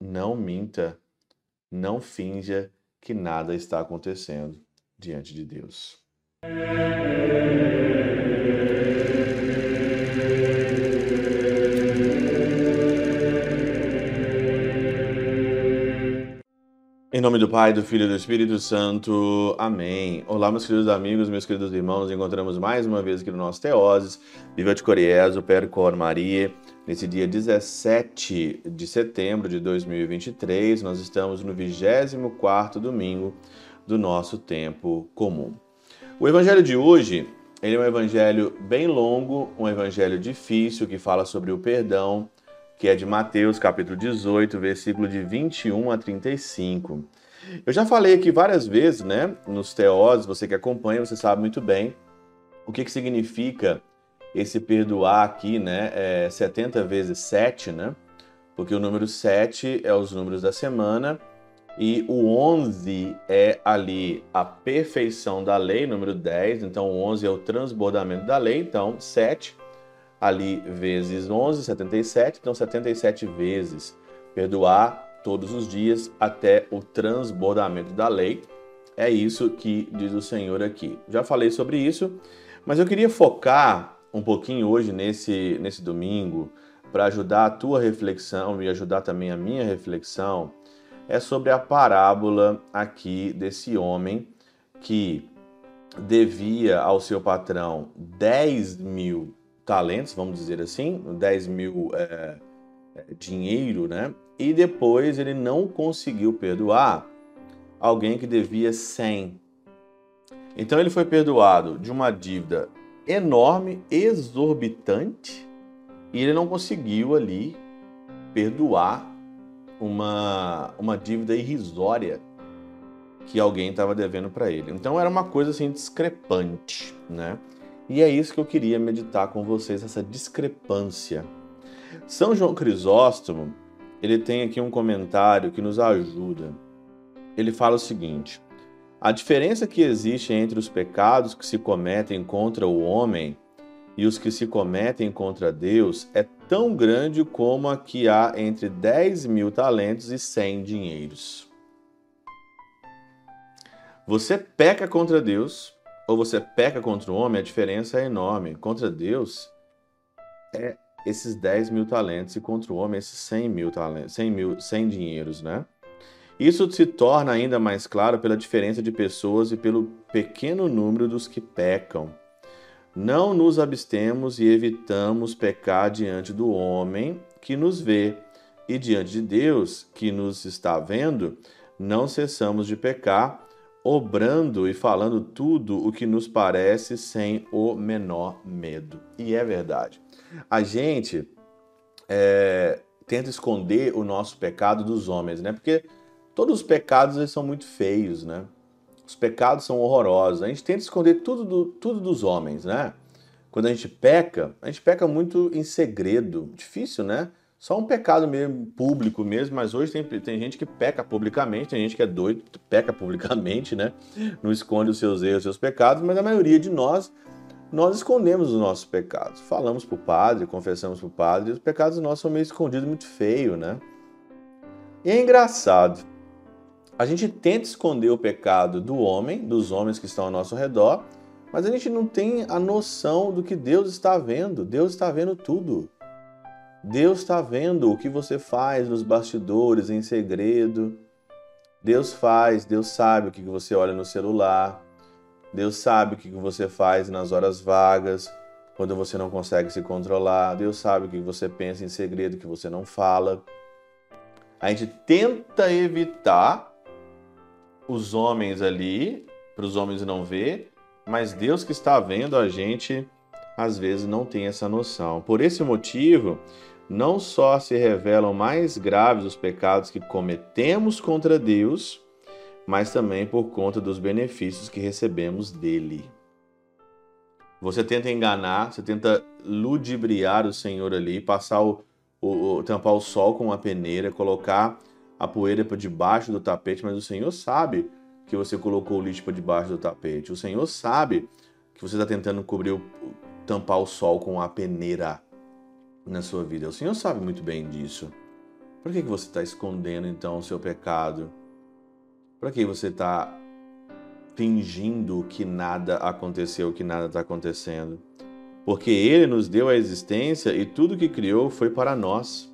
não minta, não finja que nada está acontecendo diante de Deus. Em nome do Pai, do Filho e do Espírito Santo. Amém. Olá, meus queridos amigos, meus queridos irmãos. Encontramos mais uma vez aqui no nosso Teoses. Viva de Coriezo, Percor Maria. Nesse dia 17 de setembro de 2023, nós estamos no 24º domingo do nosso tempo comum. O evangelho de hoje, ele é um evangelho bem longo, um evangelho difícil que fala sobre o perdão, que é de Mateus, capítulo 18, versículo de 21 a 35. Eu já falei aqui várias vezes, né, nos teós, você que acompanha, você sabe muito bem o que, que significa esse perdoar aqui, né, é 70 vezes 7, né, porque o número 7 é os números da semana e o 11 é ali a perfeição da lei, número 10, então o 11 é o transbordamento da lei, então 7 ali vezes 11, 77, então 77 vezes. Perdoar todos os dias até o transbordamento da lei. É isso que diz o Senhor aqui. Já falei sobre isso, mas eu queria focar um pouquinho hoje nesse, nesse domingo para ajudar a tua reflexão e ajudar também a minha reflexão. É sobre a parábola aqui desse homem que devia ao seu patrão 10 mil talentos, vamos dizer assim, 10 mil é, é, dinheiro, né? E depois ele não conseguiu perdoar alguém que devia 100. Então ele foi perdoado de uma dívida enorme, exorbitante, e ele não conseguiu ali perdoar uma, uma dívida irrisória que alguém estava devendo para ele. Então era uma coisa assim discrepante, né? E é isso que eu queria meditar com vocês, essa discrepância. São João Crisóstomo, ele tem aqui um comentário que nos ajuda. Ele fala o seguinte: a diferença que existe entre os pecados que se cometem contra o homem e os que se cometem contra Deus é tão grande como a que há entre 10 mil talentos e 100 dinheiros. Você peca contra Deus ou você peca contra o homem, a diferença é enorme. Contra Deus, é esses 10 mil talentos, e contra o homem, esses 100 mil talentos, 100 mil, 100 dinheiros, né? Isso se torna ainda mais claro pela diferença de pessoas e pelo pequeno número dos que pecam. Não nos abstemos e evitamos pecar diante do homem que nos vê, e diante de Deus que nos está vendo, não cessamos de pecar obrando e falando tudo o que nos parece sem o menor medo. E é verdade. A gente é, tenta esconder o nosso pecado dos homens, né? Porque todos os pecados eles são muito feios, né? Os pecados são horrorosos. A gente tenta esconder tudo, do, tudo dos homens, né? Quando a gente peca, a gente peca muito em segredo. Difícil, né? Só um pecado mesmo, público mesmo, mas hoje tem, tem gente que peca publicamente, tem gente que é doido, peca publicamente, né? Não esconde os seus erros, os seus pecados, mas a maioria de nós, nós escondemos os nossos pecados. Falamos para o padre, confessamos para o padre, e os pecados nossos são meio escondidos, muito feio, né? E é engraçado. A gente tenta esconder o pecado do homem, dos homens que estão ao nosso redor, mas a gente não tem a noção do que Deus está vendo. Deus está vendo tudo. Deus está vendo o que você faz nos bastidores, em segredo. Deus faz, Deus sabe o que você olha no celular. Deus sabe o que você faz nas horas vagas, quando você não consegue se controlar. Deus sabe o que você pensa em segredo que você não fala. A gente tenta evitar os homens ali, para os homens não ver, mas Deus que está vendo a gente às vezes não tem essa noção. Por esse motivo, não só se revelam mais graves os pecados que cometemos contra Deus, mas também por conta dos benefícios que recebemos dele. Você tenta enganar, você tenta ludibriar o Senhor ali, passar o, o, tampar o sol com uma peneira, colocar a poeira para debaixo do tapete, mas o Senhor sabe que você colocou o lixo para debaixo do tapete. O Senhor sabe que você está tentando cobrir o, tampar o sol com a peneira na sua vida. O Senhor sabe muito bem disso. Por que, você está escondendo então o seu pecado? Para que você está fingindo que nada aconteceu, que nada está acontecendo? Porque Ele nos deu a existência e tudo que criou foi para nós.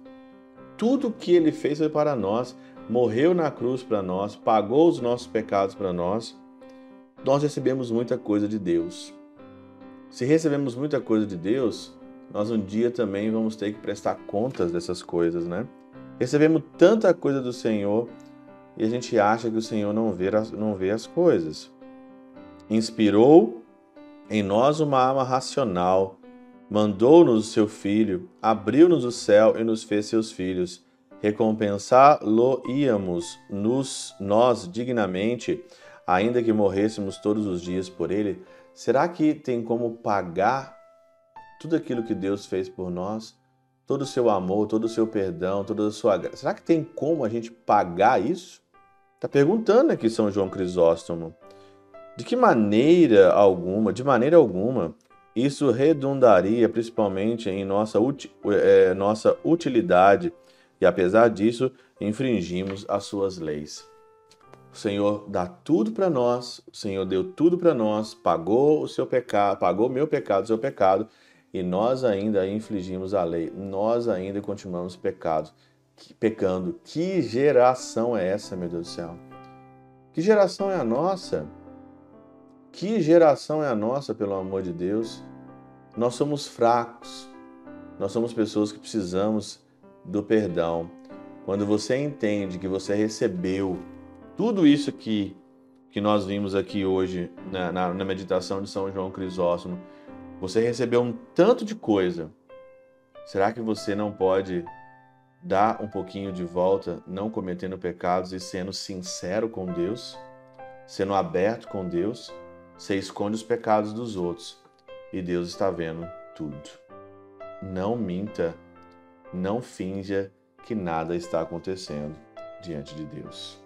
Tudo que Ele fez foi para nós. Morreu na cruz para nós, pagou os nossos pecados para nós. Nós recebemos muita coisa de Deus. Se recebemos muita coisa de Deus, nós um dia também vamos ter que prestar contas dessas coisas, né? Recebemos tanta coisa do Senhor e a gente acha que o Senhor não vê, não vê as coisas. Inspirou em nós uma alma racional, mandou-nos o seu Filho, abriu-nos o céu e nos fez seus filhos. Recompensá-lo-íamos nós dignamente, ainda que morrêssemos todos os dias por ele. Será que tem como pagar tudo aquilo que Deus fez por nós? Todo o seu amor, todo o seu perdão, toda a sua graça. Será que tem como a gente pagar isso? Está perguntando aqui São João Crisóstomo. De que maneira alguma, de maneira alguma, isso redundaria principalmente em nossa, é, nossa utilidade e, apesar disso, infringimos as suas leis. O Senhor dá tudo para nós, o Senhor deu tudo para nós, pagou o seu pecado, pagou meu pecado, o seu pecado, e nós ainda infligimos a lei, nós ainda continuamos pecados pecando. Que geração é essa, meu Deus do céu? Que geração é a nossa? Que geração é a nossa, pelo amor de Deus? Nós somos fracos. Nós somos pessoas que precisamos do perdão. Quando você entende que você recebeu tudo isso que, que nós vimos aqui hoje na, na, na meditação de São João Crisóstomo, você recebeu um tanto de coisa. Será que você não pode dar um pouquinho de volta, não cometendo pecados e sendo sincero com Deus, sendo aberto com Deus, você esconde os pecados dos outros e Deus está vendo tudo. Não minta, não finja que nada está acontecendo diante de Deus.